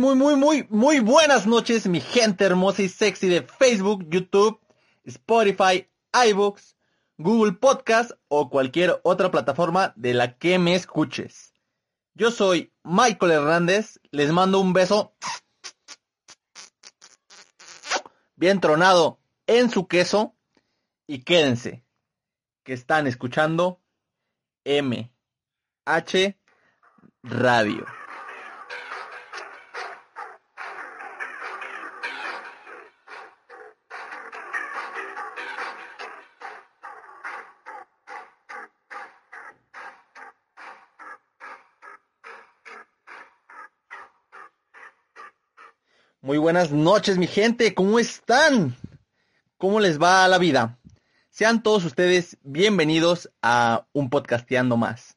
Muy, muy, muy, muy, buenas noches, mi gente hermosa y sexy de Facebook, YouTube, Spotify, iBooks, Google Podcast o cualquier otra plataforma de la que me escuches. Yo soy Michael Hernández, les mando un beso bien tronado en su queso y quédense que están escuchando MH Radio. Muy buenas noches, mi gente. ¿Cómo están? ¿Cómo les va la vida? Sean todos ustedes bienvenidos a un podcasteando más.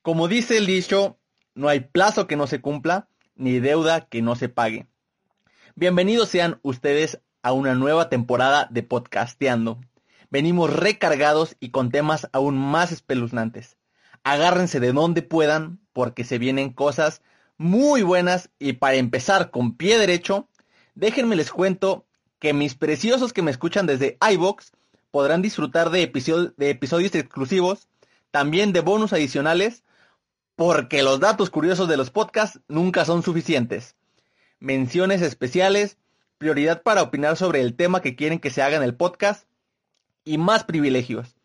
Como dice el dicho, no hay plazo que no se cumpla, ni deuda que no se pague. Bienvenidos sean ustedes a una nueva temporada de podcasteando. Venimos recargados y con temas aún más espeluznantes. Agárrense de donde puedan porque se vienen cosas muy buenas y para empezar con pie derecho, déjenme les cuento que mis preciosos que me escuchan desde iBox podrán disfrutar de, episodios exclusivos, también de bonus adicionales, porque los datos curiosos de los podcasts nunca son suficientes. Menciones especiales, prioridad para opinar sobre el tema que quieren que se haga en el podcast y más privilegios.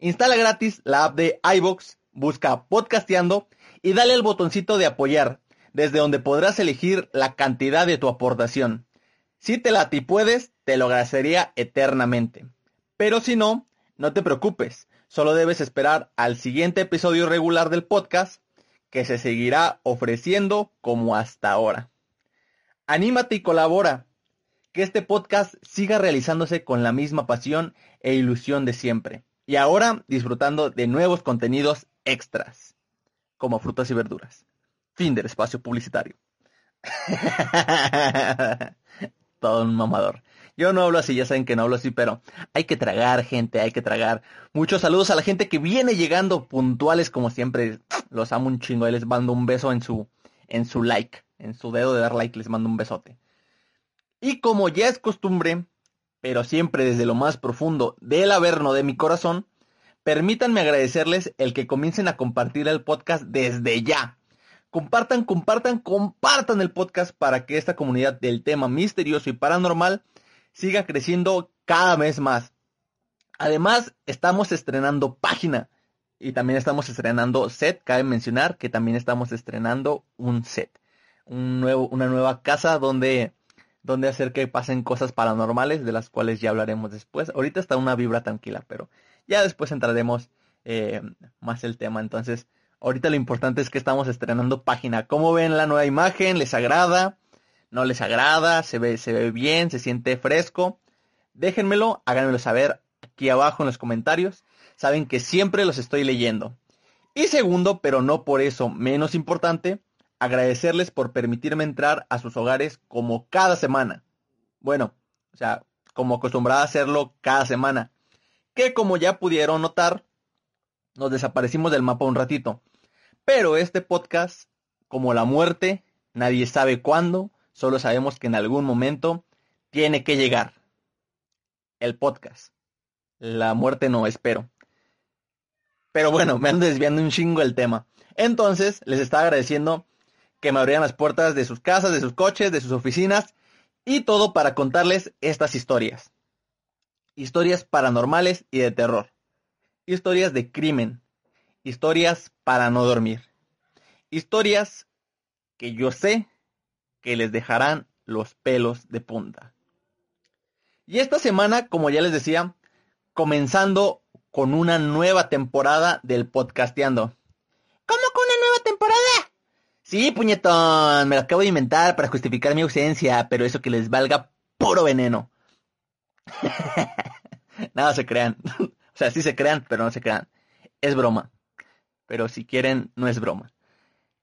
Instala gratis la app de iBox, busca podcasteando y dale al botoncito de apoyar desde donde podrás elegir la cantidad de tu aportación. Si te la ti puedes, te lo agradecería eternamente. Pero si no, no te preocupes, solo debes esperar al siguiente episodio regular del podcast que se seguirá ofreciendo como hasta ahora. Anímate y colabora, que este podcast siga realizándose con la misma pasión e ilusión de siempre. Y ahora disfrutando de nuevos contenidos extras, como frutas y verduras. Fin del espacio publicitario. Todo un mamador. Yo no hablo así, ya saben que no hablo así, pero hay que tragar, gente, hay que tragar. Muchos saludos a la gente que viene llegando puntuales como siempre. Los amo un chingo, les mando un beso en su, en su like, en su dedo de dar like, les mando un besote. Y como ya es costumbre, pero siempre desde lo más profundo del averno de mi corazón, permítanme agradecerles el que comiencen a compartir el podcast desde ya. Compartan, compartan, compartan el podcast para que esta comunidad del tema misterioso y paranormal siga creciendo cada mes más. Además, estamos estrenando página y también estamos estrenando set. Cabe mencionar que también estamos estrenando un set. Un nuevo, una nueva casa donde, donde hacer que pasen cosas paranormales, de las cuales ya hablaremos después. Ahorita está una vibra tranquila, pero ya después entraremos eh, más el tema. Entonces, Ahorita lo importante es que estamos estrenando página. ¿Cómo ven la nueva imagen? ¿Les agrada? ¿No les agrada? ¿Se ve, se ve bien? ¿Se siente fresco? Déjenmelo, háganmelo saber aquí abajo en los comentarios. Saben que siempre los estoy leyendo. Y segundo, pero no por eso menos importante, agradecerles por permitirme entrar a sus hogares como cada semana. Bueno, o sea, como acostumbrada a hacerlo cada semana. Que como ya pudieron notar, nos desaparecimos del mapa un ratito. Pero este podcast, como la muerte, nadie sabe cuándo, solo sabemos que en algún momento tiene que llegar. El podcast. La muerte no, espero. Pero bueno, me ando desviando un chingo el tema. Entonces, les estaba agradeciendo que me abrieran las puertas de sus casas, de sus coches, de sus oficinas y todo para contarles estas historias. Historias paranormales y de terror. Historias de crimen. Historias para no dormir. Historias que yo sé que les dejarán los pelos de punta. Y esta semana, como ya les decía, comenzando con una nueva temporada del podcasteando. ¿Cómo con una nueva temporada? Sí, puñetón, me lo acabo de inventar para justificar mi ausencia, pero eso que les valga puro veneno. Nada se crean. O sea, sí se crean, pero no se crean. Es broma. Pero si quieren, no es broma.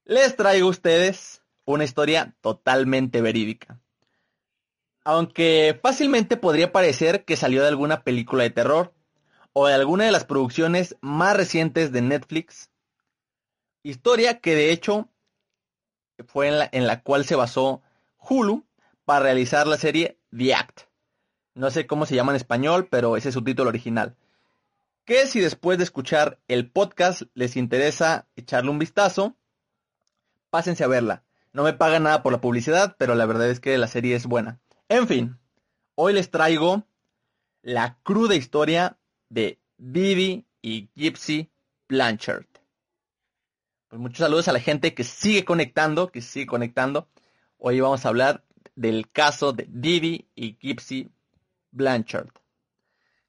Les traigo a ustedes una historia totalmente verídica. Aunque fácilmente podría parecer que salió de alguna película de terror o de alguna de las producciones más recientes de Netflix. Historia que de hecho fue en la, en la cual se basó Hulu para realizar la serie The Act. No sé cómo se llama en español, pero ese es su título original. Que si después de escuchar el podcast les interesa echarle un vistazo, pásense a verla. No me pagan nada por la publicidad, pero la verdad es que la serie es buena. En fin, hoy les traigo la cruda historia de Vivi y Gypsy Blanchard. Pues muchos saludos a la gente que sigue conectando, que sigue conectando. Hoy vamos a hablar del caso de Vivi y Gypsy Blanchard.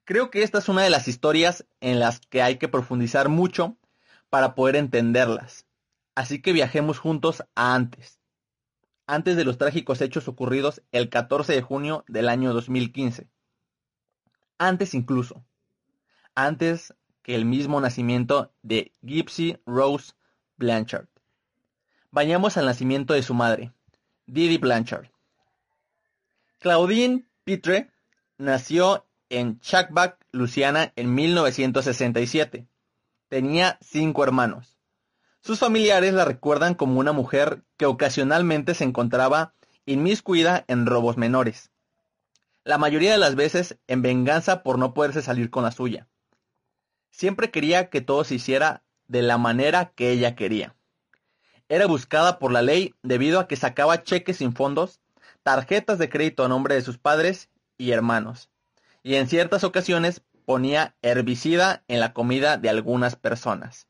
Creo que esta es una de las historias en las que hay que profundizar mucho para poder entenderlas. Así que viajemos juntos a antes. Antes de los trágicos hechos ocurridos el 14 de junio del año 2015. Antes incluso. Antes que el mismo nacimiento de Gypsy Rose Blanchard. Vayamos al nacimiento de su madre, Didi Blanchard. Claudine Pitre nació en Chuckback, Luciana, en 1967. Tenía cinco hermanos. Sus familiares la recuerdan como una mujer que ocasionalmente se encontraba inmiscuida en robos menores. La mayoría de las veces en venganza por no poderse salir con la suya. Siempre quería que todo se hiciera de la manera que ella quería. Era buscada por la ley debido a que sacaba cheques sin fondos, tarjetas de crédito a nombre de sus padres y hermanos, y en ciertas ocasiones ponía herbicida en la comida de algunas personas.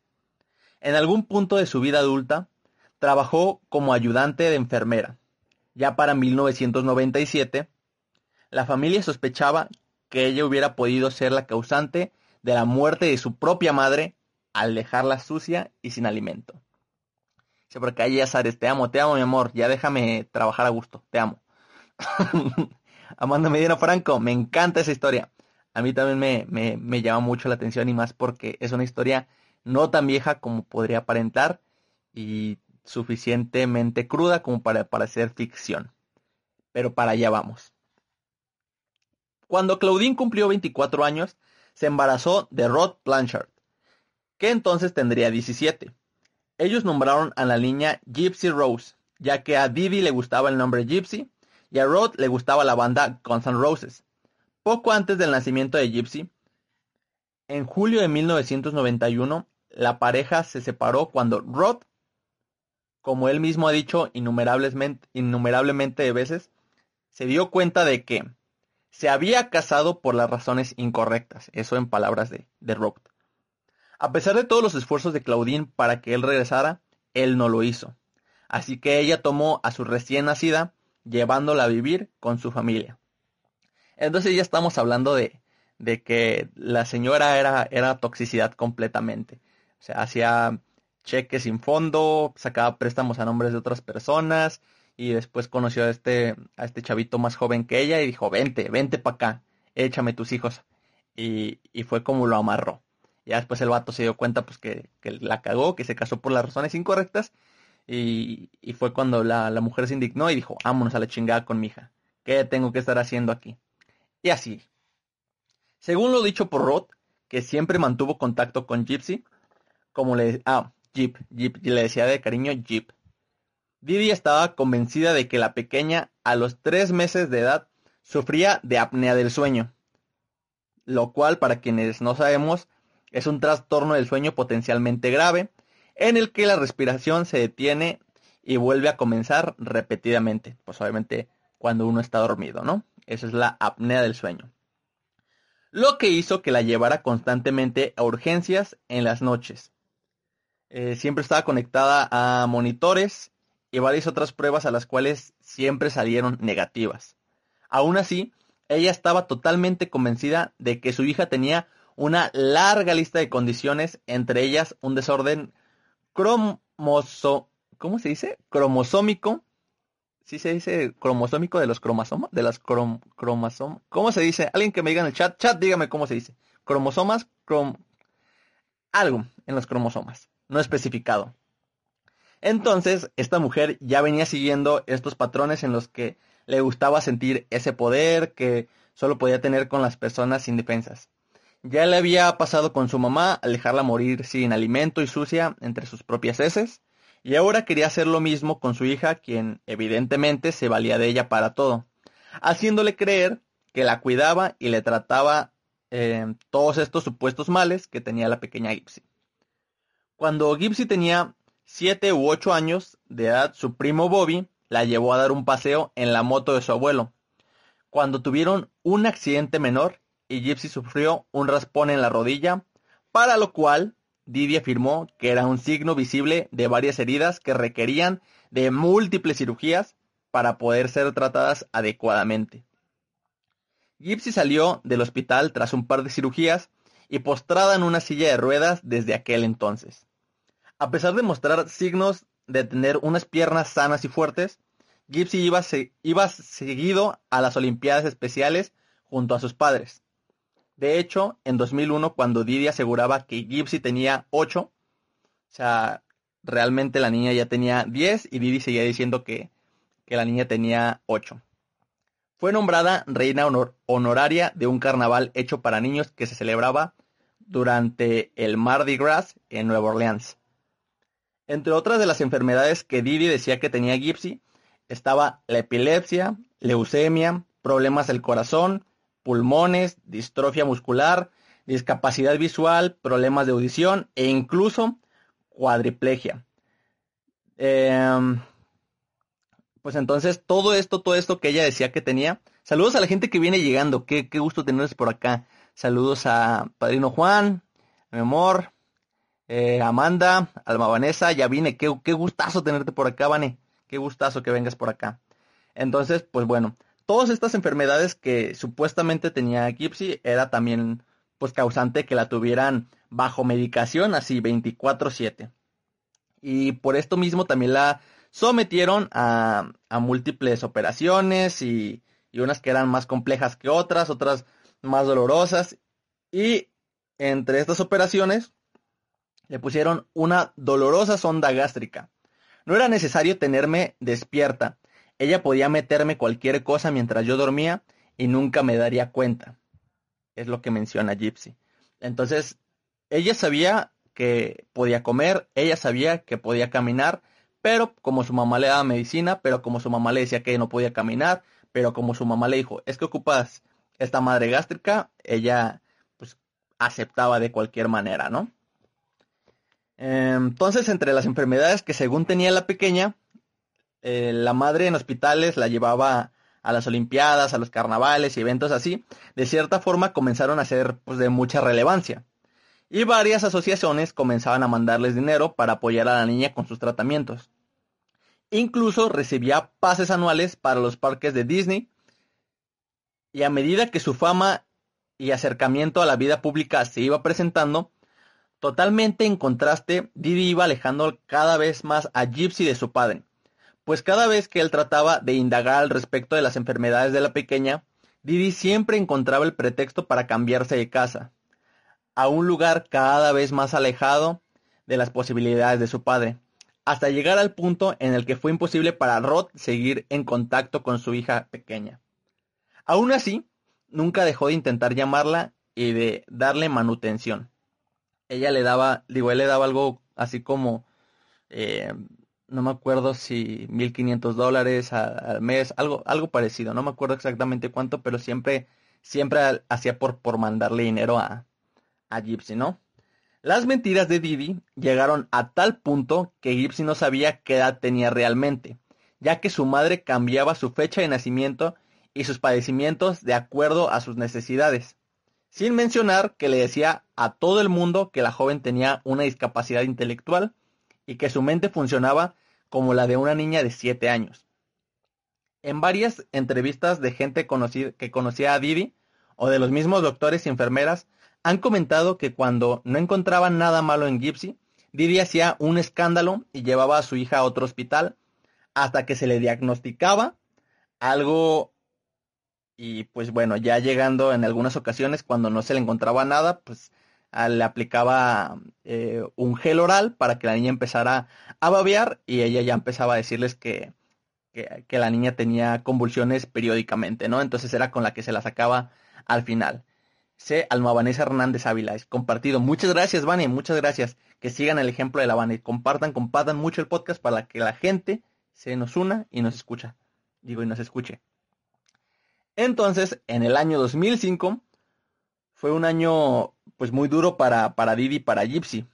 En algún punto de su vida adulta, trabajó como ayudante de enfermera. Ya para 1997, la familia sospechaba que ella hubiera podido ser la causante de la muerte de su propia madre al dejarla sucia y sin alimento. Sí, porque ahí ya sabes, te amo, te amo mi amor, ya déjame trabajar a gusto, te amo. Amanda Medina Franco, me encanta esa historia. A mí también me, me, me llama mucho la atención y más porque es una historia no tan vieja como podría aparentar y suficientemente cruda como para parecer ficción. Pero para allá vamos. Cuando Claudine cumplió 24 años, se embarazó de Rod Blanchard, que entonces tendría 17. Ellos nombraron a la niña Gypsy Rose, ya que a Didi le gustaba el nombre Gypsy y a Rod le gustaba la banda Guns N' Roses. Poco antes del nacimiento de Gypsy, en julio de 1991, la pareja se separó cuando Rod, como él mismo ha dicho innumerablemente, de veces, se dio cuenta de que se había casado por las razones incorrectas. Eso en palabras de, de Rod. A pesar de todos los esfuerzos de Claudine para que él regresara, él no lo hizo. Así que ella tomó a su recién nacida, llevándola a vivir con su familia. Entonces ya estamos hablando de, de que la señora era, era toxicidad completamente. O sea, hacía cheques sin fondo, sacaba préstamos a nombres de otras personas y después conoció a este, a este chavito más joven que ella y dijo, vente, vente para acá, échame tus hijos. Y, y, fue como lo amarró. Ya después el vato se dio cuenta pues que, que la cagó, que se casó por las razones incorrectas y, y fue cuando la, mujer se indignó y dijo, vámonos a la chingada con mi hija. ¿Qué tengo que estar haciendo aquí? Y así. Según lo dicho por Roth, que siempre mantuvo contacto con Gypsy, como le... Ah, Jeep, Jeep, le decía de cariño Jeep. Didi estaba convencida de que la pequeña, a los tres meses de edad, sufría de apnea del sueño. lo cual para quienes no sabemos es un trastorno del sueño potencialmente grave en el que la respiración se detiene y vuelve a comenzar repetidamente, pues obviamente cuando uno está dormido, ¿no? Esa es la apnea del sueño. Lo que hizo que la llevara constantemente a urgencias en las noches. Eh, siempre estaba conectada a monitores y varias otras pruebas a las cuales siempre salieron negativas. Aún así, ella estaba totalmente convencida de que su hija tenía una larga lista de condiciones, entre ellas un desorden cromoso, ¿cómo se dice? cromosómico. ¿Sí se dice cromosómico de los cromosomas? De las crom cromosomas. ¿Cómo se dice? Alguien que me diga en el chat. Chat, dígame cómo se dice. Cromosomas, crom... Algo en los cromosomas. No especificado. Entonces, esta mujer ya venía siguiendo estos patrones en los que le gustaba sentir ese poder que solo podía tener con las personas indefensas. Ya le había pasado con su mamá al dejarla morir sin alimento y sucia entre sus propias heces, y ahora quería hacer lo mismo con su hija, quien evidentemente se valía de ella para todo, haciéndole creer que la cuidaba y le trataba eh, todos estos supuestos males que tenía la pequeña Gypsy. Cuando Gypsy tenía siete u ocho años de edad, su primo Bobby la llevó a dar un paseo en la moto de su abuelo, cuando tuvieron un accidente menor y Gypsy sufrió un raspón en la rodilla, para lo cual Didi afirmó que era un signo visible de varias heridas que requerían de múltiples cirugías para poder ser tratadas adecuadamente. Gypsy salió del hospital tras un par de cirugías y postrada en una silla de ruedas desde aquel entonces. A pesar de mostrar signos de tener unas piernas sanas y fuertes, Gypsy iba, iba seguido a las Olimpiadas Especiales junto a sus padres. De hecho, en 2001, cuando Didi aseguraba que Gypsy tenía 8, o sea, realmente la niña ya tenía 10 y Didi seguía diciendo que, que la niña tenía 8. Fue nombrada reina honoraria de un carnaval hecho para niños que se celebraba durante el Mardi Gras en Nueva Orleans. Entre otras de las enfermedades que Didi decía que tenía Gypsy, estaba la epilepsia, leucemia, problemas del corazón, pulmones, distrofia muscular, discapacidad visual, problemas de audición e incluso cuadriplegia. Em, pues entonces todo esto, todo esto que ella decía que tenía. Saludos a la gente que viene llegando. Qué, qué gusto tenerles por acá. Saludos a Padrino Juan, mi amor, eh, Amanda, Alma Vanessa, ya vine, qué, qué gustazo tenerte por acá, Vane, qué gustazo que vengas por acá. Entonces, pues bueno, todas estas enfermedades que supuestamente tenía Gypsy era también pues causante que la tuvieran bajo medicación así 24/7. Y por esto mismo también la sometieron a, múltiples operaciones y unas que eran más complejas que otras, otras más dolorosas. Y entre estas operaciones le pusieron una dolorosa sonda gástrica. No era necesario tenerme despierta. Ella podía meterme cualquier cosa mientras yo dormía y nunca me daría cuenta. Es lo que menciona Gypsy. Entonces, ella sabía que podía comer, ella sabía que podía caminar, pero como su mamá le daba medicina, pero como su mamá le decía que no podía caminar, pero como su mamá le dijo, es que ocupas esta madre gástrica, ella pues aceptaba de cualquier manera, ¿no? Entonces, entre las enfermedades que según tenía la pequeña, eh, la madre en hospitales la llevaba a las olimpiadas, a los carnavales y eventos así, de cierta forma comenzaron a ser pues, de mucha relevancia. Y varias asociaciones comenzaban a mandarles dinero para apoyar a la niña con sus tratamientos. Incluso recibía pases anuales para los parques de Disney. Y a medida que su fama y acercamiento a la vida pública se iba presentando, Totalmente en contraste, Didi iba alejando cada vez más a Gypsy de su padre, pues cada vez que él trataba de indagar al respecto de las enfermedades de la pequeña, Didi siempre encontraba el pretexto para cambiarse de casa, a un lugar cada vez más alejado de las posibilidades de su padre, hasta llegar al punto en el que fue imposible para Rod seguir en contacto con su hija pequeña. Aún así, nunca dejó de intentar llamarla y de darle manutención ella le daba, digo, él le daba algo así como, eh, no me acuerdo si 1500 dólares al mes, algo, algo parecido, no me acuerdo exactamente cuánto, pero siempre, siempre hacía por, por mandarle dinero a, a Gypsy, ¿no? Las mentiras de Didi llegaron a tal punto que Gypsy no sabía qué edad tenía realmente, ya que su madre cambiaba su fecha de nacimiento y sus padecimientos de acuerdo a sus necesidades, sin mencionar que le decía a todo el mundo que la joven tenía una discapacidad intelectual y que su mente funcionaba como la de una niña de 7 años. En varias entrevistas de gente que conocía a Didi, o de los mismos doctores y enfermeras, han comentado que cuando no encontraban nada malo en Gypsy, Didi hacía un escándalo y llevaba a su hija a otro hospital hasta que se le diagnosticaba algo y pues bueno, ya llegando en algunas ocasiones cuando no se le encontraba nada, pues le aplicaba eh, un gel oral para que la niña empezara a babear y ella ya empezaba a decirles que, que, la niña tenía convulsiones periódicamente, ¿no? Entonces era con la que se la sacaba al final. C. Alma Vanessa Hernández Ávila. Es compartido. Muchas gracias, Vani. Muchas gracias. Que sigan el ejemplo de la Vani. Compartan, compartan mucho el podcast para que la gente se nos una y nos escucha. Digo, y nos escuche. Entonces, en el año 2005, fue un año pues muy duro para, para Didi y para Gypsy,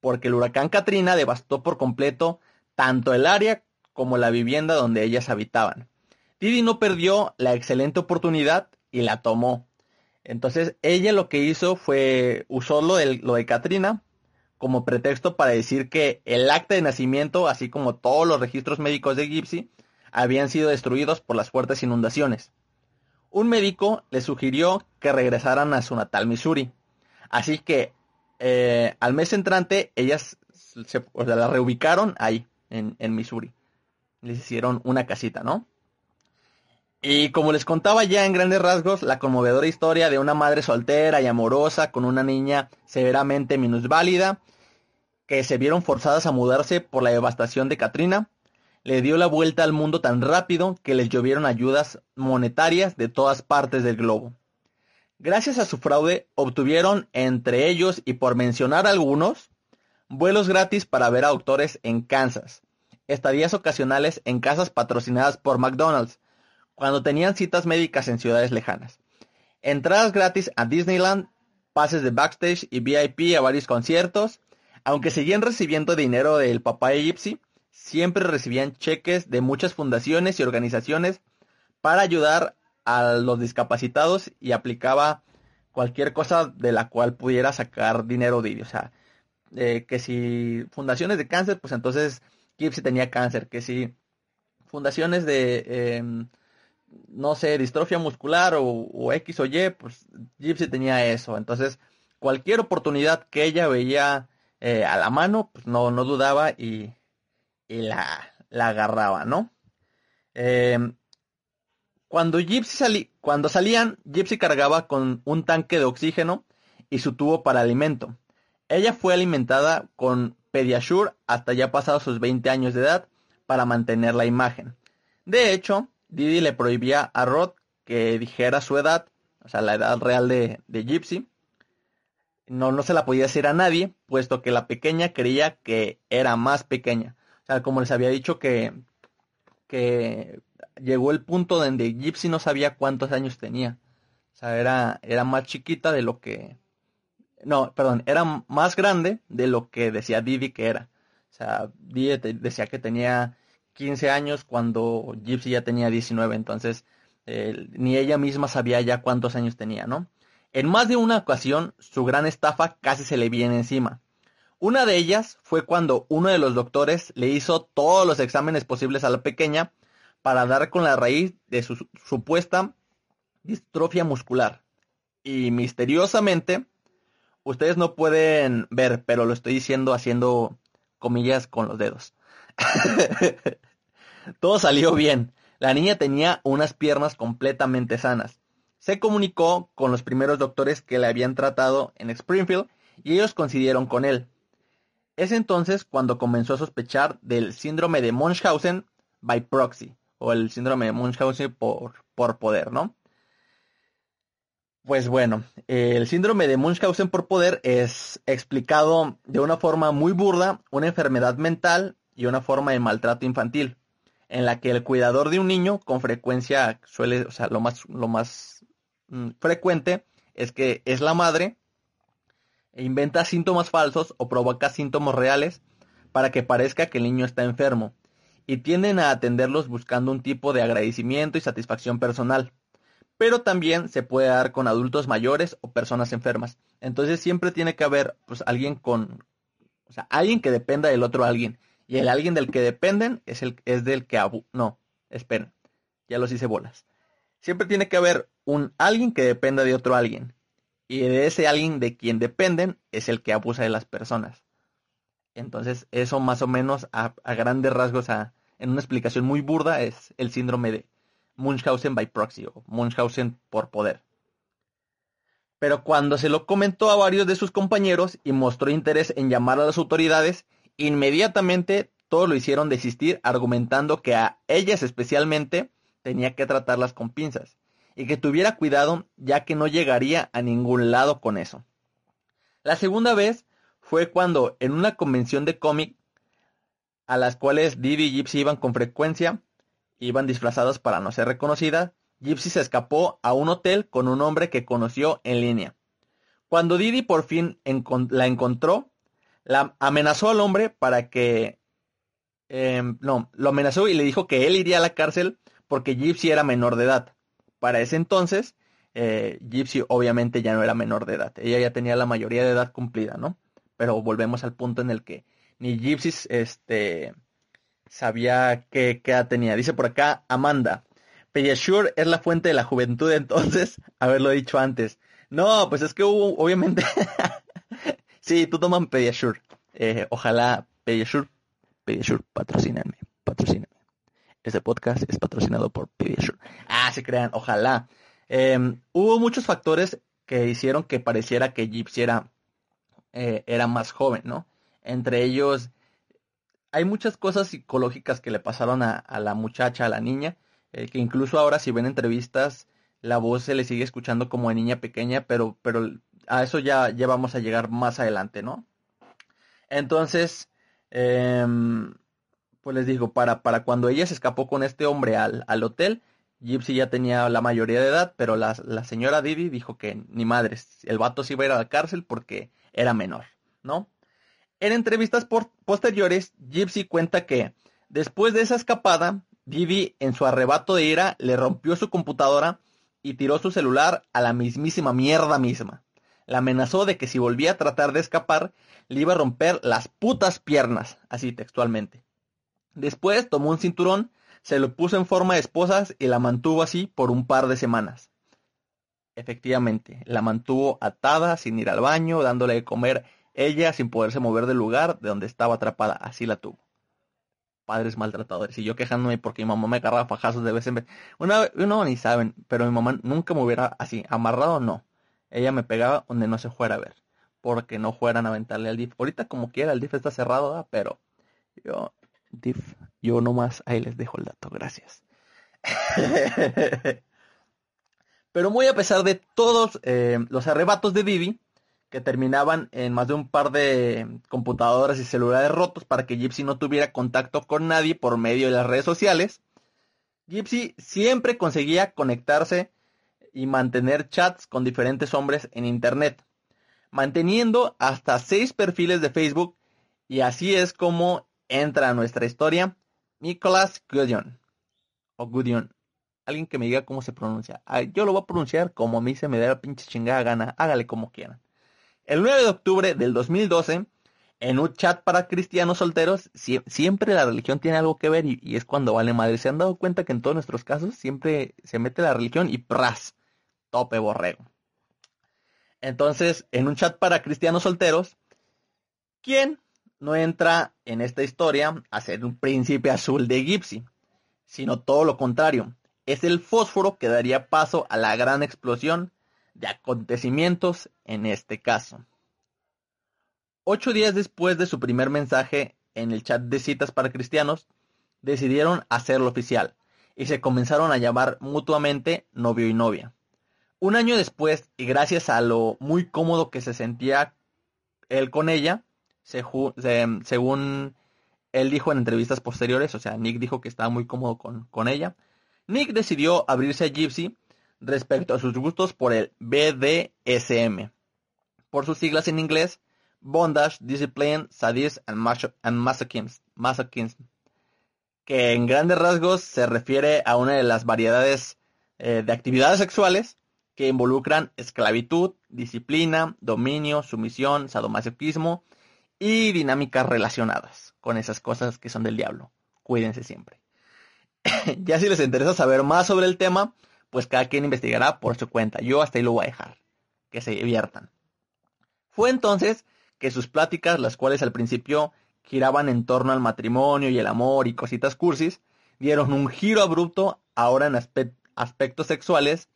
porque el huracán Katrina devastó por completo tanto el área como la vivienda donde ellas habitaban. Didi no perdió la excelente oportunidad y la tomó. Entonces ella lo que hizo fue usó lo lo de Katrina como pretexto para decir que el acta de nacimiento, así como todos los registros médicos de Gypsy, habían sido destruidos por las fuertes inundaciones un médico le sugirió que regresaran a su natal Missouri. Así que eh, al mes entrante ellas se, la reubicaron ahí, en, en, Missouri. Les hicieron una casita, ¿no? Y como les contaba ya en grandes rasgos, la conmovedora historia de una madre soltera y amorosa con una niña severamente minusválida, que se vieron forzadas a mudarse por la devastación de Katrina, le dio la vuelta al mundo tan rápido que les llovieron ayudas monetarias de todas partes del globo. Gracias a su fraude obtuvieron entre ellos, y por mencionar algunos, vuelos gratis para ver a doctores en Kansas, estadías ocasionales en casas patrocinadas por McDonald's, cuando tenían citas médicas en ciudades lejanas, entradas gratis a Disneyland, pases de backstage y VIP a varios conciertos, aunque seguían recibiendo dinero del papá Gypsy, siempre recibían cheques de muchas fundaciones y organizaciones para ayudar a los discapacitados y aplicaba cualquier cosa de la cual pudiera sacar dinero de. O sea, que si fundaciones de cáncer, pues entonces Gypsy tenía cáncer. Que si fundaciones de, em, no sé, distrofia muscular o, X o Y, pues Gypsy tenía eso. Entonces, cualquier oportunidad que ella veía eh, a la mano, pues no, no dudaba y, y la, la agarraba, ¿no? Em, cuando, Gypsy cuando salían, Gypsy cargaba con un tanque de oxígeno y su tubo para alimento. Ella fue alimentada con Pediasure hasta ya pasados sus 20 años de edad para mantener la imagen. De hecho, Didi le prohibía a Rod que dijera su edad, o sea, la edad real de, de Gypsy. No, no se la podía decir a nadie, puesto que la pequeña creía que era más pequeña como les había dicho que, que llegó el punto donde Gypsy no sabía cuántos años tenía. O sea, era, era más chiquita de lo que... No, perdón, era más grande de lo que decía Didi que era. O sea, Didi decía que tenía 15 años cuando Gypsy ya tenía 19, entonces ni ella misma sabía ya cuántos años tenía, ¿no? En más de una ocasión, su gran estafa casi se le viene encima. Una de ellas fue cuando uno de los doctores le hizo todos los exámenes posibles a la pequeña para dar con la raíz de su supuesta distrofia muscular. Y misteriosamente, ustedes no pueden ver, pero lo estoy diciendo haciendo comillas con los dedos. Todo salió bien. La niña tenía unas piernas completamente sanas. Se comunicó con los primeros doctores que le habían tratado en Springfield y ellos coincidieron con él. Es entonces cuando comenzó a sospechar del síndrome de Munchausen by proxy, o el síndrome de Munchausen por, por poder, ¿no? Pues bueno, el síndrome de Munchausen por poder es explicado de una forma muy burda, una enfermedad mental y una forma de maltrato infantil, en la que el cuidador de un niño con frecuencia suele, o sea, lo más, lo más mm, frecuente es que es la madre e inventa síntomas falsos o provoca síntomas reales para que parezca que el niño está enfermo y tienden a atenderlos buscando un tipo de agradecimiento y satisfacción personal. Pero también se puede dar con adultos mayores o personas enfermas. Entonces siempre tiene que haber pues alguien con o sea, alguien que dependa del otro alguien. Y el alguien del que dependen es el es del que abu no, esperen. Ya los hice bolas. Siempre tiene que haber un alguien que dependa de otro alguien. Y de ese alguien de quien dependen es el que abusa de las personas. Entonces, eso más o menos a, grandes rasgos, en una explicación muy burda, es el síndrome de Munchausen by proxy o Munchausen por poder. Pero cuando se lo comentó a varios de sus compañeros y mostró interés en llamar a las autoridades, inmediatamente todos lo hicieron desistir argumentando que a ellas especialmente tenía que tratarlas con pinzas y que tuviera cuidado ya que no llegaría a ningún lado con eso. La segunda vez fue cuando en una convención de cómic a las cuales Didi y Gypsy iban con frecuencia, iban disfrazadas para no ser reconocidas, Gypsy se escapó a un hotel con un hombre que conoció en línea. Cuando Didi por fin la encontró, la amenazó al hombre para que... Em, no, lo amenazó y le dijo que él iría a la cárcel porque Gypsy era menor de edad. Para ese entonces, eh, Gypsy obviamente ya no era menor de edad. Ella ya tenía la mayoría de edad cumplida, ¿no? Pero volvemos al punto en el que ni Gypsy este, sabía qué, edad tenía. Dice por acá Amanda. Pediasure es la fuente de la juventud entonces, haberlo dicho antes. No, pues es que hubo, obviamente... sí, tú toman Pediasure. Eh, ojalá Pediasure, Pediasure, patrocíname, patrocíname. Este podcast es patrocinado por Pediasure. Ah, se crean, ojalá. Em, hubo muchos factores que hicieron que pareciera que Gypsy era, eh, era más joven, ¿no? Entre ellos, hay muchas cosas psicológicas que le pasaron a, la muchacha, a la niña, eh, que incluso ahora si ven entrevistas, la voz se le sigue escuchando como de niña pequeña, pero, pero a eso ya, ya vamos a llegar más adelante, ¿no? Entonces, eh, pues les digo, para, para cuando ella se escapó con este hombre al, al hotel, Gypsy ya tenía la mayoría de edad, pero la, la, señora Didi dijo que ni madres, el vato se iba a ir a la cárcel porque era menor, ¿no? En entrevistas posteriores, Gypsy cuenta que después de esa escapada, Didi en su arrebato de ira le rompió su computadora y tiró su celular a la mismísima mierda misma. La amenazó de que si volvía a tratar de escapar, le iba a romper las putas piernas, así textualmente. Después tomó un cinturón, se lo puso en forma de esposas y la mantuvo así por un par de semanas. Efectivamente, la mantuvo atada, sin ir al baño, dándole de comer ella sin poderse mover del lugar de donde estaba atrapada. Así la tuvo. Padres maltratadores. Y yo quejándome porque mi mamá me agarraba fajazos de vez en vez. Una vez, no, ni saben, pero mi mamá nunca me hubiera así, amarrado no. Ella me pegaba donde no se fuera a ver. Porque no fueran a aventarle al DIF. Ahorita como quiera, el DIF está cerrado, pero yo Diff, yo nomás ahí les dejo el dato, gracias. Pero muy a pesar de todos eh, los arrebatos de Didi, que terminaban en más de un par de computadoras y celulares rotos para que Gypsy no tuviera contacto con nadie por medio de las redes sociales, Gypsy siempre conseguía conectarse y mantener chats con diferentes hombres en Internet, manteniendo hasta seis perfiles de Facebook y así es como entra a nuestra historia Nicholas Gudion. O Gudion. Alguien que me diga cómo se pronuncia. yo lo voy a pronunciar como a mí se me da la pinche chingada gana. Hágale como quieran. El 9 de octubre del 2012, en un chat para cristianos solteros, siempre la religión tiene algo que ver y, y, es cuando vale madre. ¿Se han dado cuenta que en todos nuestros casos siempre se mete la religión y pras, tope borrego? Entonces, en un chat para cristianos solteros, ¿quién no entra en esta historia a ser un príncipe azul de Gypsy, sino todo lo contrario. Es el fósforo que daría paso a la gran explosión de acontecimientos en este caso. Ocho días después de su primer mensaje en el chat de citas para cristianos, decidieron hacerlo oficial y se comenzaron a llamar mutuamente novio y novia. Un año después, y gracias a lo muy cómodo que se sentía él con ella, según él dijo en entrevistas posteriores, o sea, Nick dijo que estaba muy cómodo con, con ella. Nick decidió abrirse a Gypsy respecto a sus gustos por el BDSM, por sus siglas en inglés, Bondage, Discipline, Sadism and, Masochism, que en grandes rasgos se refiere a una de las variedades eh, de actividades sexuales que involucran esclavitud, disciplina, dominio, sumisión, sadomasoquismo y dinámicas relacionadas con esas cosas que son del diablo. Cuídense siempre. ya si les interesa saber más sobre el tema, pues cada quien investigará por su cuenta. Yo hasta ahí lo voy a dejar. Que se diviertan. Fue entonces que sus pláticas, las cuales al principio giraban en torno al matrimonio y el amor y cositas cursis, dieron un giro abrupto ahora en aspectos sexuales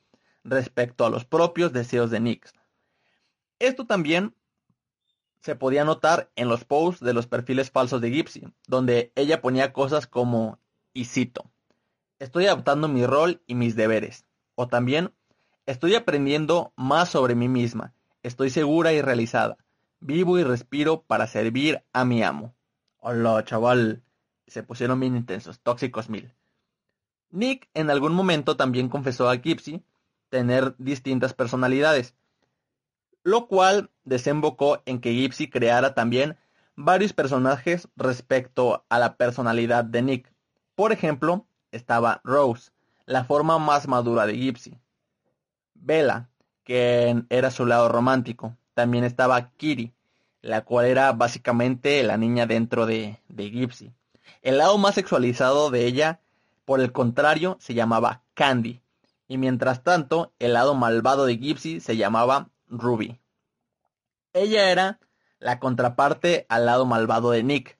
respecto a los propios deseos de Nix. Esto también se podía notar en los posts de los perfiles falsos de Gypsy, donde ella ponía cosas como, y cito, estoy adaptando mi rol y mis deberes, o también, estoy aprendiendo más sobre mí misma, estoy segura y realizada, vivo y respiro para servir a mi amo. Hola, chaval, se pusieron bien intensos, tóxicos mil. Nick en algún momento también confesó a Gypsy tener distintas personalidades, lo cual desembocó en que Gypsy creara también varios personajes respecto a la personalidad de Nick. Por ejemplo, estaba Rose, la forma más madura de Gypsy. Bella, que era su lado romántico. También estaba Kitty, la cual era básicamente la niña dentro de, de Gypsy. El lado más sexualizado de ella, por el contrario, se llamaba Candy. Y mientras tanto, el lado malvado de Gypsy se llamaba Ruby. Ella era la contraparte al lado malvado de Nick,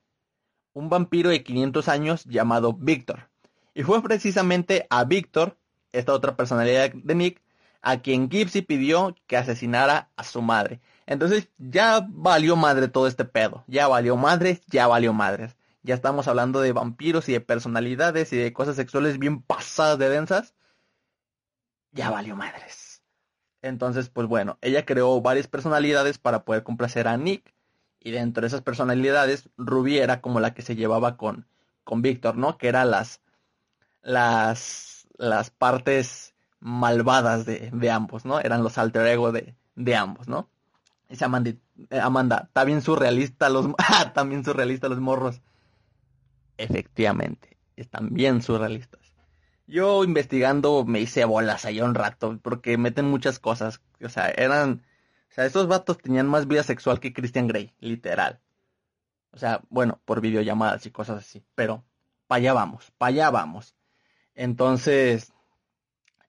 un vampiro de 500 años llamado Victor. Y fue precisamente a Victor, esta otra personalidad de Nick, a quien Gypsy pidió que asesinara a su madre. Entonces ya valió madre todo este pedo. Ya valió madre, ya valió madre. Ya estamos hablando de vampiros y de personalidades y de cosas sexuales bien pasadas de densas. Ya valió madres. Entonces, pues bueno, ella creó varias personalidades para poder complacer a Nick. Y dentro de esas personalidades, Ruby era como la que se llevaba con, con Víctor, ¿no? Que eran las, las, las partes malvadas de, de ambos, ¿no? Eran los alter ego de, de ambos, ¿no? Dice Amanda, eh, Amanda, bien surrealista los, ah, también surrealista los morros. Efectivamente, están bien surrealistas. Yo investigando me hice bolas ahí un rato, porque meten muchas cosas. O sea, eran. O sea, esos vatos tenían más vida sexual que Christian Grey, literal. O sea, bueno, por videollamadas y cosas así. Pero, para allá vamos, para allá vamos. Entonces,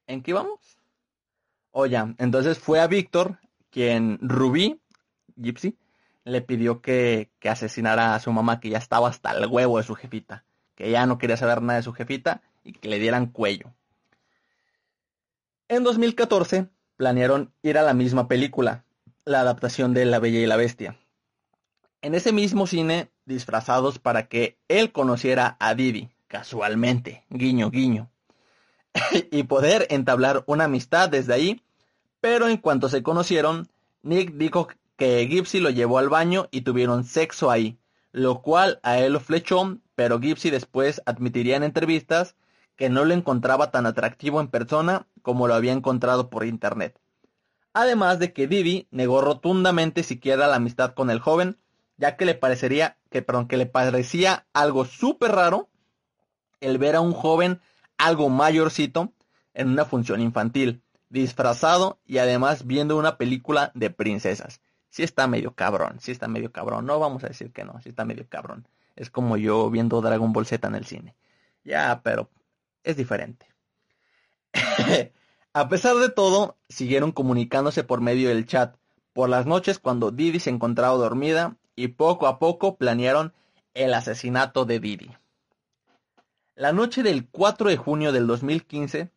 ¿en qué vamos? O ya, entonces fue a Víctor, quien Rubí, Gypsy, le pidió que, que asesinara a su mamá, que ya estaba hasta el huevo de su jefita. Que ya no quería saber nada de su jefita y que le dieran cuello. En 2014 planearon ir a la misma película, la adaptación de La Bella y la Bestia. En ese mismo cine, disfrazados para que él conociera a Didi, casualmente, guiño guiño, y poder entablar una amistad desde ahí, pero en cuanto se conocieron, Nick dijo que Gypsy lo llevó al baño y tuvieron sexo ahí, lo cual a él lo flechó, pero Gypsy después admitiría en entrevistas que no lo encontraba tan atractivo en persona como lo había encontrado por internet. Además de que Didi negó rotundamente siquiera la amistad con el joven, ya que le parecería que, perdón, que le parecía algo súper raro el ver a un joven algo mayorcito en una función infantil, disfrazado y además viendo una película de princesas. Sí está medio cabrón, sí está medio cabrón, no vamos a decir que no, sí está medio cabrón. Es como yo viendo Dragon Ball Z en el cine. Ya, pero es diferente. a pesar de todo, siguieron comunicándose por medio del chat por las noches cuando Didi se encontraba dormida y poco a poco planearon el asesinato de Didi. La noche del 4 de junio del 2015,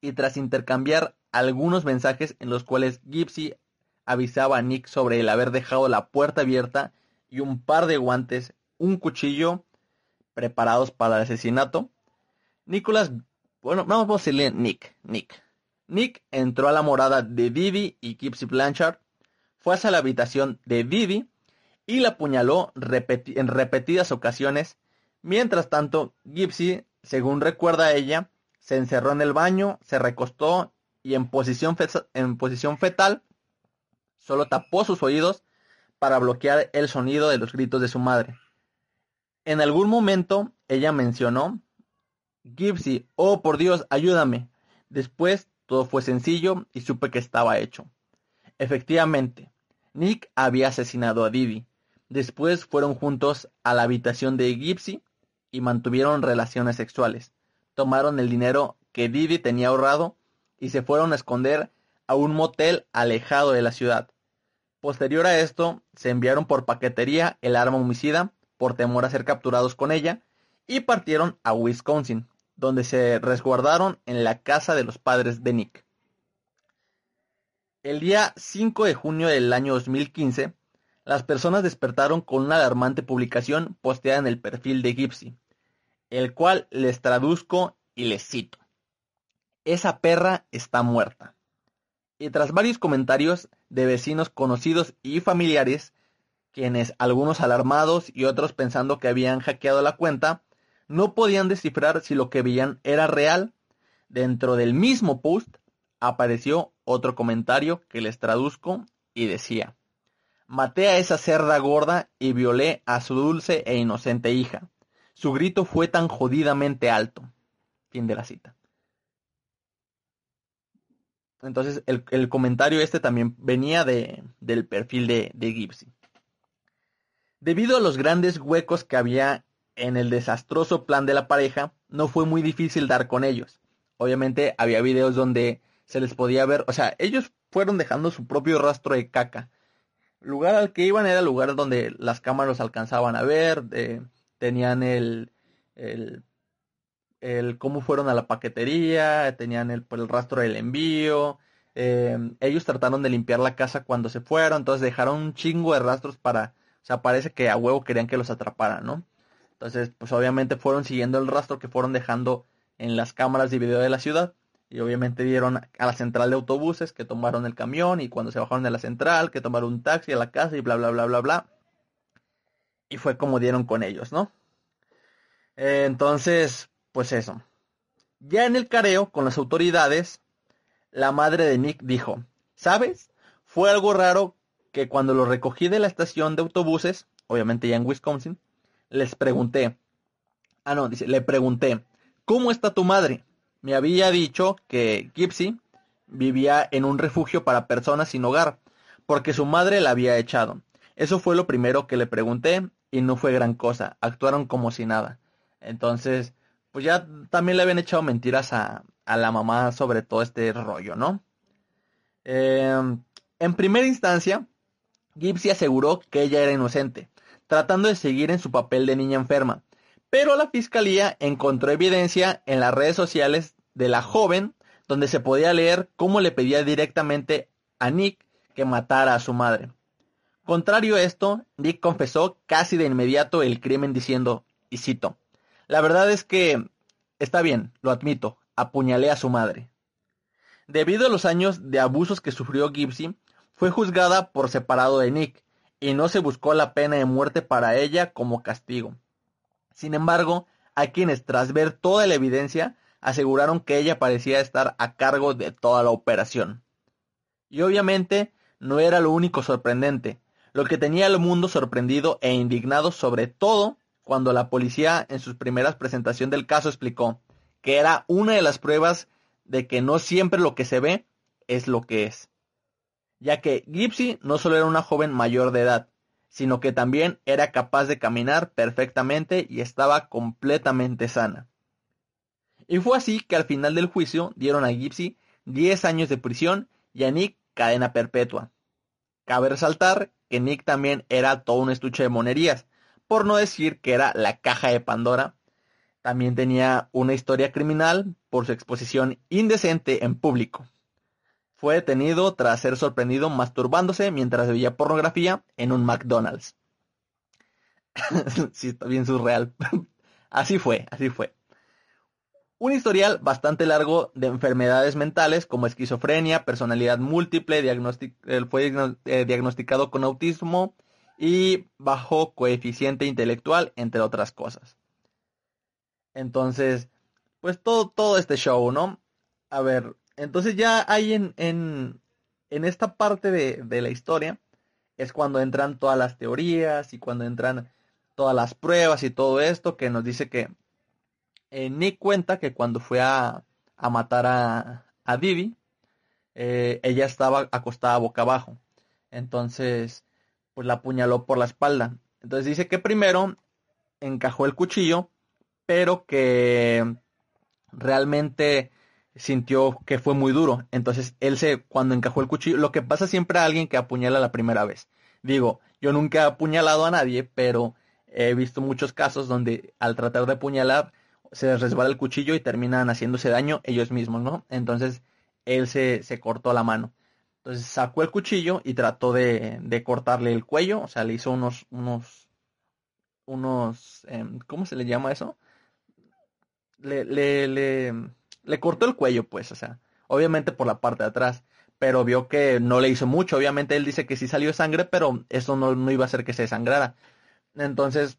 y tras intercambiar algunos mensajes en los cuales Gypsy avisaba a Nick sobre el haber dejado la puerta abierta y un par de guantes, un cuchillo preparados para el asesinato, Nicolás, bueno, vamos a decirle Nick, Nick. Nick entró a la morada de Didi y Gypsy Blanchard, fue hacia la habitación de Didi y la apuñaló en repetidas ocasiones. Mientras tanto, Gypsy, según recuerda ella, se encerró en el baño, se recostó y en posición, en posición fetal solo tapó sus oídos para bloquear el sonido de los gritos de su madre. En algún momento ella mencionó, Gypsy, oh por Dios, ayúdame. Después todo fue sencillo y supe que estaba hecho. Efectivamente, Nick había asesinado a Didi. Después fueron juntos a la habitación de Gypsy y mantuvieron relaciones sexuales. Tomaron el dinero que Didi tenía ahorrado y se fueron a esconder a un motel alejado de la ciudad. Posterior a esto, se enviaron por paquetería el arma homicida por temor a ser capturados con ella y partieron a Wisconsin, donde se resguardaron en la casa de los padres de Nick. El día 5 de junio del año 2015, las personas despertaron con una alarmante publicación posteada en el perfil de Gypsy, el cual les traduzco y les cito. Esa perra está muerta. Y tras varios comentarios de vecinos conocidos y familiares, quienes algunos alarmados y otros pensando que habían hackeado la cuenta, no podían descifrar si lo que veían era real. Dentro del mismo post apareció otro comentario que les traduzco y decía, maté a esa cerda gorda y violé a su dulce e inocente hija. Su grito fue tan jodidamente alto. Fin de la cita. Entonces el, comentario este también venía de, del perfil de, de. Debido a los grandes huecos que había en el desastroso plan de la pareja, no fue muy difícil dar con ellos. Obviamente había videos donde se les podía ver, o sea, ellos fueron dejando su propio rastro de caca. Lugar al que iban era el lugar donde las cámaras alcanzaban a ver, tenían el, el, el, cómo fueron a la paquetería, tenían el, el rastro del envío. Eh, ellos trataron de limpiar la casa cuando se fueron, entonces dejaron un chingo de rastros para, o sea, parece que a huevo querían que los atraparan, ¿no? Entonces, pues obviamente fueron siguiendo el rastro que fueron dejando en las cámaras de video de la ciudad. Y obviamente dieron a la central de autobuses que tomaron el camión y cuando se bajaron de la central que tomaron un taxi a la casa y bla bla bla bla bla. Y fue como dieron con ellos, ¿no? Eh, entonces, pues eso. Ya en el careo con las autoridades, la madre de Nick dijo, ¿sabes? Fue algo raro que cuando lo recogí de la estación de autobuses, obviamente ya en Wisconsin, les pregunté, ah no, dice, le pregunté, ¿cómo está tu madre? Me había dicho que Gypsy vivía en un refugio para personas sin hogar, porque su madre la había echado. Eso fue lo primero que le pregunté y no fue gran cosa, actuaron como si nada. Entonces, pues ya también le habían echado mentiras a, a la mamá sobre todo este rollo, ¿no? Em, en primera instancia, Gypsy aseguró que ella era inocente, tratando de seguir en su papel de niña enferma. Pero la fiscalía encontró evidencia en las redes sociales de la joven donde se podía leer cómo le pedía directamente a Nick que matara a su madre. Contrario a esto, Nick confesó casi de inmediato el crimen diciendo, y cito, la verdad es que, está bien, lo admito, apuñalé a su madre. Debido a los años de abusos que sufrió Gypsy, fue juzgada por separado de Nick, y no se buscó la pena de muerte para ella como castigo. Sin embargo, hay quienes tras ver toda la evidencia aseguraron que ella parecía estar a cargo de toda la operación. Y obviamente no era lo único sorprendente, lo que tenía al mundo sorprendido e indignado sobre todo cuando la policía en sus primeras presentaciones del caso explicó que era una de las pruebas de que no siempre lo que se ve es lo que es ya que Gypsy no solo era una joven mayor de edad, sino que también era capaz de caminar perfectamente y estaba completamente sana. Y fue así que al final del juicio dieron a Gypsy 10 años de prisión y a Nick cadena perpetua. Cabe resaltar que Nick también era todo un estuche de monerías, por no decir que era la caja de Pandora. También tenía una historia criminal por su exposición indecente en público. Fue detenido tras ser sorprendido masturbándose mientras veía pornografía en un McDonald's. sí, está bien surreal. así fue, así fue. Un historial bastante largo de enfermedades mentales como esquizofrenia, personalidad múltiple, fue eh, diagnosticado con autismo y bajo coeficiente intelectual, entre otras cosas. Entonces, pues todo, todo este show, ¿no? A ver, Entonces ya hay en, en, en esta parte de, de, la historia, es cuando entran todas las teorías y cuando entran todas las pruebas y todo esto, que nos dice que eh, Nick cuenta que cuando fue a, a matar a, a eh, ella estaba acostada boca abajo. Entonces, pues la apuñaló por la espalda. Entonces dice que primero encajó el cuchillo, pero que realmente sintió que fue muy duro. Entonces él se, cuando encajó el cuchillo, lo que pasa siempre a alguien que apuñala la primera vez. Digo, yo nunca he apuñalado a nadie, pero he visto muchos casos donde al tratar de apuñalar se les resbala el cuchillo y terminan haciéndose daño ellos mismos, ¿no? Entonces él se, se cortó la mano. Entonces sacó el cuchillo y trató de, de cortarle el cuello, o sea, le hizo unos, unos, unos, eh, ¿cómo se le llama eso? Le, le, le, le cortó el cuello, pues, o sea, obviamente por la parte de atrás, pero vio que no le hizo mucho. Obviamente él dice que sí salió sangre, pero eso no, no iba a hacer que se desangrara. Entonces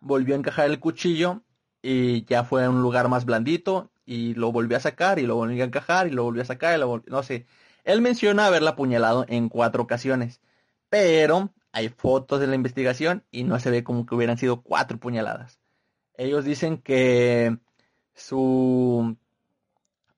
volvió a encajar el cuchillo y ya fue a un lugar más blandito y lo volvió a sacar y lo volvió a encajar y lo volvió a sacar y lo volvió, no sé. Él menciona haberla apuñalado en cuatro ocasiones, pero hay fotos de la investigación y no se ve como que hubieran sido cuatro puñaladas. Ellos dicen que su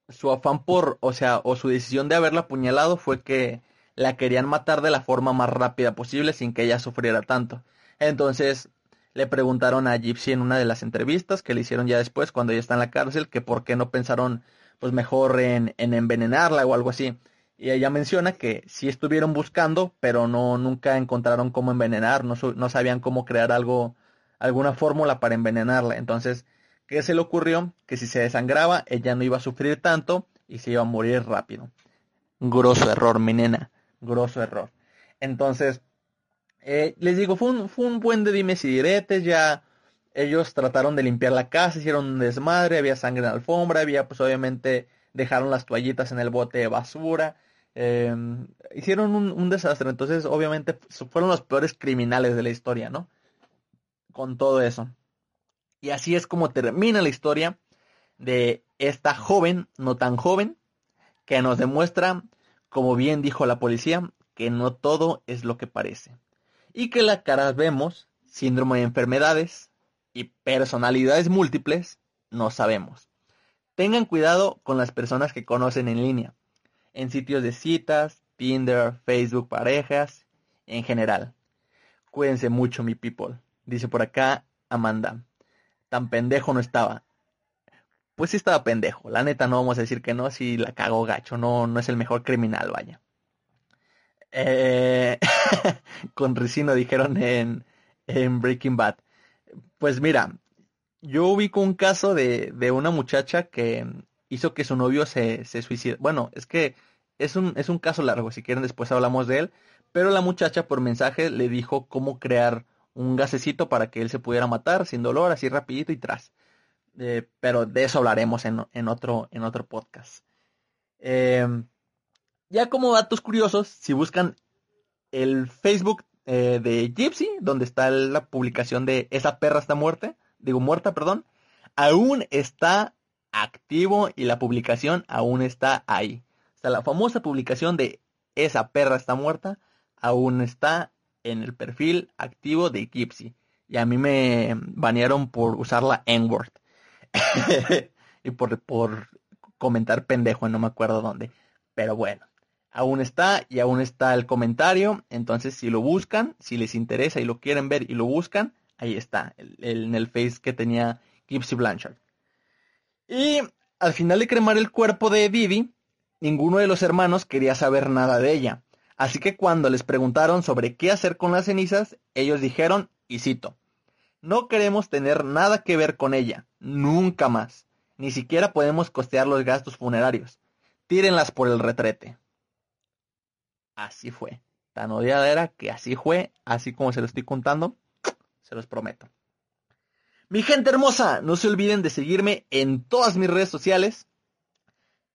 su afán por, o sea, o su decisión de haberla apuñalado fue que la querían matar de la forma más rápida posible sin que ella sufriera tanto. Entonces le preguntaron a Gypsy en una de las entrevistas que le hicieron ya después cuando ella está en la cárcel que por qué no pensaron pues mejor en, en envenenarla o algo así. Y ella menciona que sí estuvieron buscando, pero no nunca encontraron cómo envenenar, no, no sabían cómo crear algo, alguna fórmula para envenenarla. Entonces ¿Qué se le ocurrió? Que si se desangraba, ella no iba a sufrir tanto y se iba a morir rápido. Grosso error, mi nena. Grosso error. Entonces, eh, les digo, fue un, fue un buen de dimes y diretes. Ya ellos trataron de limpiar la casa, hicieron un desmadre, había sangre en la alfombra, había, pues obviamente, dejaron las toallitas en el bote de basura. Em, hicieron un desastre. Entonces, obviamente, fueron los peores criminales de la historia, ¿no? Con todo eso. Y así es como termina la historia de esta joven, no tan joven, que nos demuestra, como bien dijo la policía, que no todo es lo que parece. Y que la cara vemos, síndrome de enfermedades y personalidades múltiples, no sabemos. Tengan cuidado con las personas que conocen en línea, en sitios de citas, Tinder, Facebook, parejas, en general. Cuídense mucho, mi people. Dice por acá Amanda tan pendejo no estaba. Pues sí estaba pendejo. La neta no vamos a decir que no, si la cago gacho. No, no es el mejor criminal, vaya. Eh, con Ricino dijeron en, en Breaking Bad. Pues mira, yo ubico un caso de, de una muchacha que hizo que su novio se, se suicida. Bueno, es que es un, es un caso largo, si quieren después hablamos de él. Pero la muchacha por mensaje le dijo cómo crear un gasecito para que él se pudiera matar sin dolor, así rapidito y tras. Eh, pero de eso hablaremos en, otro, en otro podcast. Em, ya como datos curiosos, si buscan el Facebook eh, de Gypsy, donde está la publicación de Esa perra está muerta, digo muerta, perdón, aún está activo y la publicación aún está ahí. O sea, la famosa publicación de Esa perra está muerta aún está en el perfil activo de Gypsy. Y a mí me banearon por usar la N-word. y por, por comentar pendejo, no me acuerdo dónde. Pero bueno, aún está y aún está el comentario. Entonces, si lo buscan, si les interesa y lo quieren ver y lo buscan, ahí está, en el face que tenía Gypsy Blanchard. Y al final de cremar el cuerpo de Vivi, ninguno de los hermanos quería saber nada de ella. Así que cuando les preguntaron sobre qué hacer con las cenizas, ellos dijeron, y cito, no queremos tener nada que ver con ella, nunca más. Ni siquiera podemos costear los gastos funerarios. Tírenlas por el retrete. Así fue. Tan odiada era que así fue, así como se lo estoy contando, se los prometo. Mi gente hermosa, no se olviden de seguirme en todas mis redes sociales.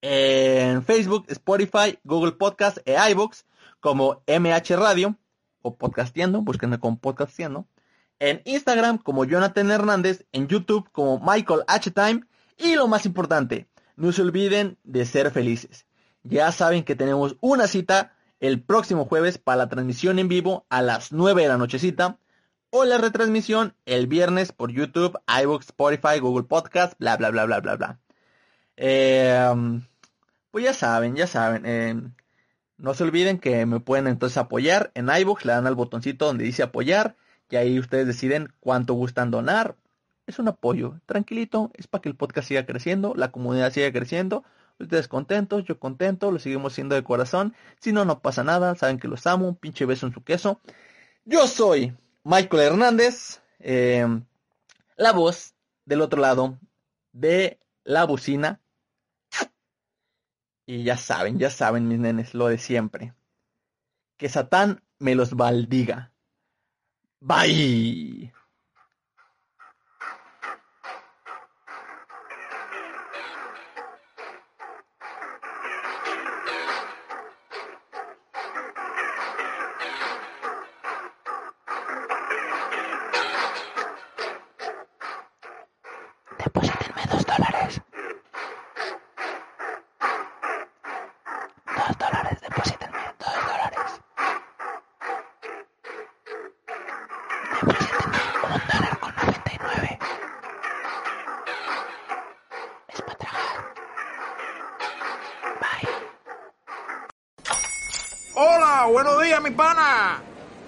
En Facebook, Spotify, Google Podcast e iBooks como MH Radio o Podcastiendo, búsquenme con Podcastiendo. En Instagram como Jonathan Hernández, en YouTube como Michael H. Time y lo más importante, no se olviden de ser felices. Ya saben que tenemos una cita el próximo jueves para la transmisión en vivo a las 9 de la nochecita o la retransmisión el viernes por YouTube, iVoox, Spotify, Google Podcast, bla bla bla bla bla bla. Em, pues ya saben, ya saben. Em, no se olviden que me pueden entonces apoyar en iVoox, le dan al botoncito donde dice apoyar y ahí ustedes deciden cuánto gustan donar. Es un apoyo, tranquilito, es para que el podcast siga creciendo, la comunidad siga creciendo. Ustedes contentos, yo contento, lo seguimos siendo de corazón. Si no, no pasa nada, saben que los amo, un pinche beso en su queso. Yo soy Michael Hernández, em, la voz del otro lado de la bocina. Y ya saben, ya saben mis nenes, lo de siempre. Que Satán me los baldiga. Bye.